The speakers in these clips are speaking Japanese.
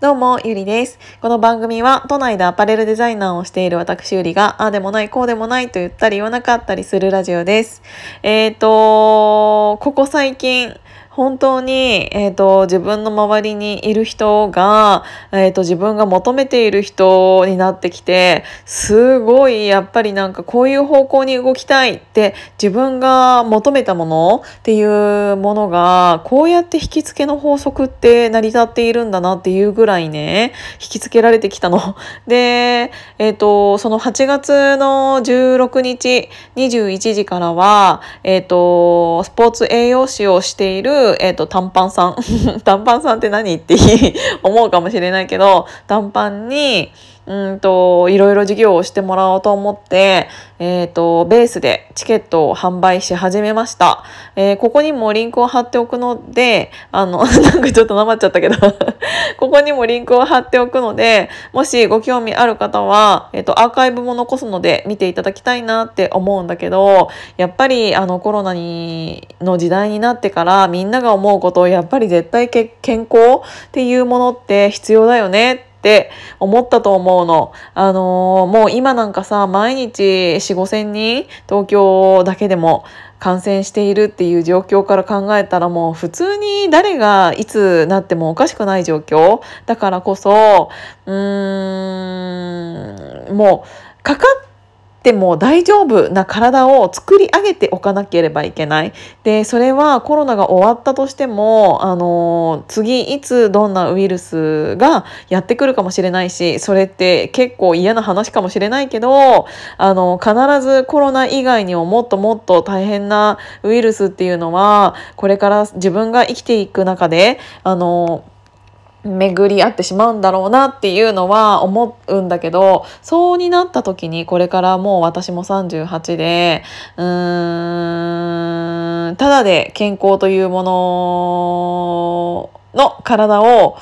どうも、ゆりです。この番組は、都内でアパレルデザイナーをしている私ゆりが、ああでもない、こうでもないと言ったり言わなかったりするラジオです。えっ、ー、と、ここ最近、本当に、えっ、ー、と、自分の周りにいる人が、えっ、ー、と、自分が求めている人になってきて、すごい、やっぱりなんかこういう方向に動きたいって自分が求めたものっていうものが、こうやって引き付けの法則って成り立っているんだなっていうぐらいね、引き付けられてきたの。で、えっ、ー、と、その8月の16日21時からは、えっ、と、スポーツ栄養士をしているえっ、ー、と、短パンさん。短パンさんって何？って 思うかもしれないけど、短パンに、うんと、いろいろ授業をしてもらおうと思って、えっ、ー、と、ベースでチケットを販売し始めました。えー、ここにもリンクを貼っておくので、あの、なんかちょっとなまっちゃったけど ここにもリンクを貼っておくので、もしご興味ある方は、えっ、ー、と、アーカイブも残すので見ていただきたいなって思うんだけど、やっぱり、あの、コロナに、の時代になってから、みんなが思うことを、やっぱり絶対健康っていうものって必要だよねって思ったと思うの。あのー、もう今なんかさ、毎日4、5千人東京だけでも感染しているっていう状況から考えたらもう普通に誰がいつなってもおかしくない状況だからこそ、うーん、もうかかっても大丈夫な体を作り上げておかなければいけない。で、それはコロナが終わったとしても、あの、次いつどんなウイルスがやってくるかもしれないし、それって結構嫌な話かもしれないけど、あの、必ずコロナ以外にももっともっと大変なウイルスっていうのは、これから自分が生きていく中で、あの、巡り合ってしまうんだろうなっていうのは思うんだけどそうになった時にこれからもう私も38でうーんただで健康というものの体を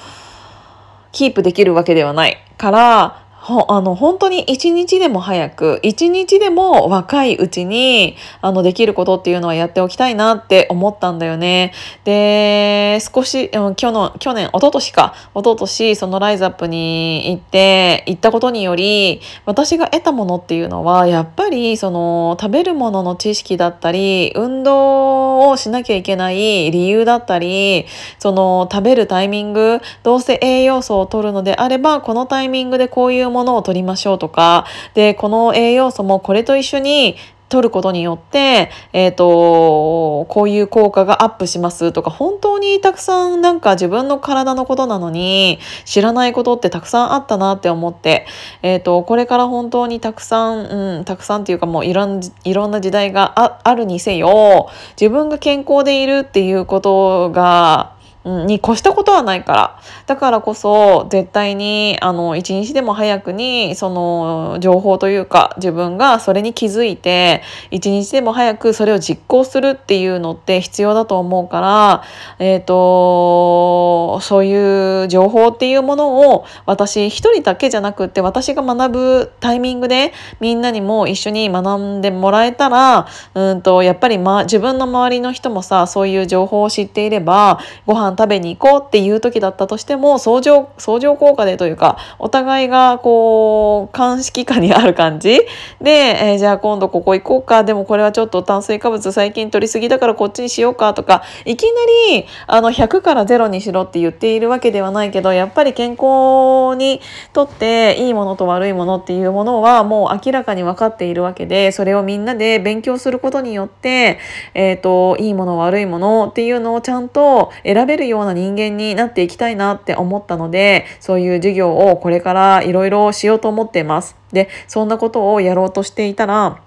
キープできるわけではないからほあの本当に一日でも早く一日でも若いうちにあのできることっていうのはやっておきたいなって思ったんだよね。で少し去年去年一昨年か一昨年そのライズアップに行って行ったことにより私が得たものっていうのはやっぱりその食べるものの知識だったり運動をしなきゃいけない理由だったりその食べるタイミングどうせ栄養素を取るのであればこのタイミングでこういうものを取りましょうとか、で、この栄養素もこれと一緒に取ることによって、えっ、ー、と、こういう効果がアップしますとか、本当にたくさんなんか自分の体のことなのに、知らないことってたくさんあったなって思って、えっ、ー、と、これから本当にたくさん、うん、たくさんっていうかもういろんいろんな時代があるにせよ、自分が健康でいるっていうことが、に越したことはないから。だからこそ、絶対に、あの、一日でも早くに、その、情報というか、自分がそれに気づいて、一日でも早くそれを実行するっていうのって必要だと思うから、えっ、ー、と、そういう情報っていうものを、私一人だけじゃなくて、私が学ぶタイミングで、みんなにも一緒に学んでもらえたら、うんと、やっぱり、ま、自分の周りの人もさ、そういう情報を知っていれば、ご飯食べに行こうっていう時だったとしても相乗相乗効果でというかお互いがこう鑑識下にある感じ？で、えー、じゃあ今度ここ行こうか。でもこれはちょっと炭水化物最近取りすぎだからこっちにしようかとかいきなりあの100から0にしろって言っているわけではないけどやっぱり健康にとっていいものと悪いものっていうものはもう明らかに分かっているわけでそれをみんなで勉強することによって、えーと、いいもの悪いものっていうのをちゃんと選べるような人間になっていきたいなって思ったのでそういう授業をこれからいろいろしようと思っています。でそんなことをやろうとしていたら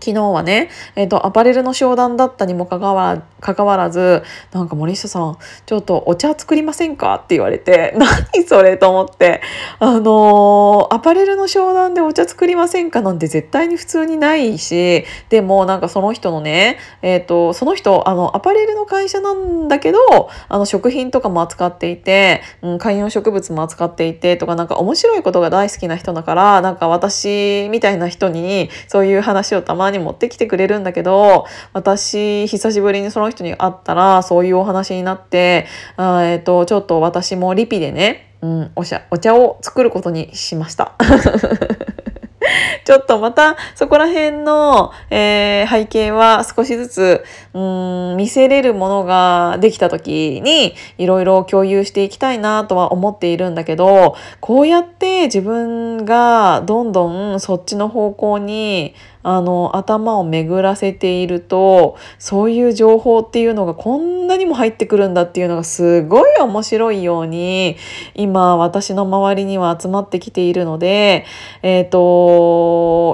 昨日はね、えっ、ー、と、アパレルの商談だったにもかかわかかわらず、なんか森下さん、ちょっとお茶作りませんか？って言われて、何それと思って、あのー、アパレルの商談でお茶作りませんか？なんて絶対に普通にないし、でもなんかその人のね、えっ、ー、と、その人、あの、アパレルの会社なんだけど、あの、食品とかも扱っていて、うん、観葉植物も扱っていてとか、なんか面白いことが大好きな人だから、なんか私みたいな人にそういう話をたまに持ってきてくれるんだけど私久しぶりにその人に会ったらそういうお話になってあ、えーと、ちょっと私もリピでねうん、お茶お茶を作ることにしました。ちょっとまたそこら辺の、えー、背景は少しずつうん見せれるものができた時にいろいろ共有していきたいなとは思っているんだけどこうやって自分がどんどんそっちの方向にあの頭を巡らせているとそういう情報っていうのがこんなにも入ってくるんだっていうのがすごい面白いように今私の周りには集まってきているので、えーと、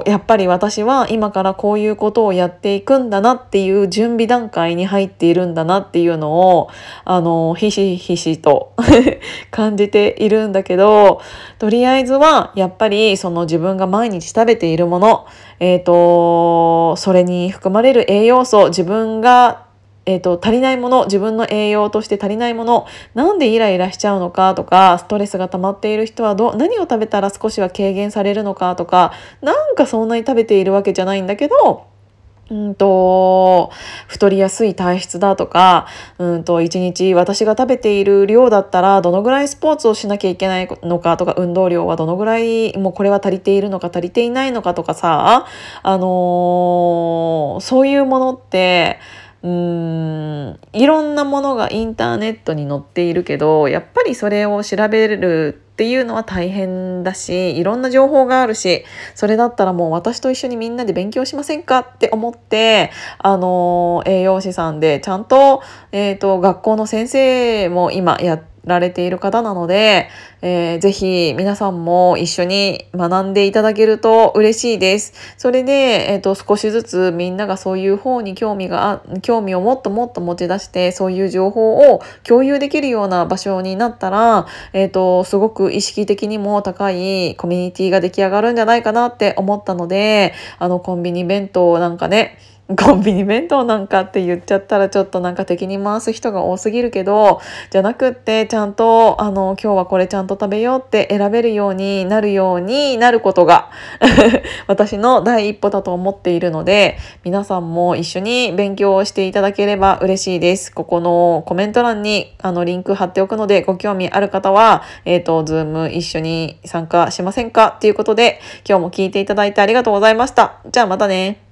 やっぱり私は今からこういうことをやっていくんだなっていう準備段階に入っているんだなっていうのをあのひしひしと 感じているんだけどとりあえずはやっぱりその自分が毎日食べているものえっ、ー、と、それに含まれる栄養素、自分がえーと、足りないもの自分の栄養として足りないものなんでイライラしちゃうのかとかストレスが溜まっている人はど何を食べたら少しは軽減されるのかとかなんかそんなに食べているわけじゃないんだけどうんと、太りやすい体質だとか、うんと、一日私が食べている量だったら、どのぐらいスポーツをしなきゃいけないのかとか、運動量はどのぐらい、もうこれは足りているのか足りていないのかとかさ、あのー、そういうものって、うん。いろんなものがインターネットに載っているけどやっぱりそれを調べるっていうのは大変だしいろんな情報があるしそれだったらもう私と一緒にみんなで勉強しませんかって思ってあの栄養士さんでちゃんと,、えーと、学校の先生も今やってられている方なので、えー、ぜひ皆さんも一緒に学んでいただけると嬉しいです。それで、えーと、少しずつみんながそういう方に興味が興味をもっともっと持ち出してそういう情報を共有できるような場所になったら、えーとすごく意識的にも高いコミュニティが出来上がるんじゃないかなって思ったのであのコンビニ弁当なんかねコンビニ弁当なんかって言っちゃったらちょっとなんか敵に回す人が多すぎるけどじゃなくってちゃんとあの今日はこれちゃんと食べようって選べるようになるようになることが 私の第一歩だと思っているので皆さんも一緒に勉強をしていただければ嬉しいです。ここのコメント欄にあのリンク貼っておくのでご興味ある方は、えっ、ー、と、ズーム一緒に参加しませんかっていうことで今日も聞いていただいてありがとうございました。じゃあまたね。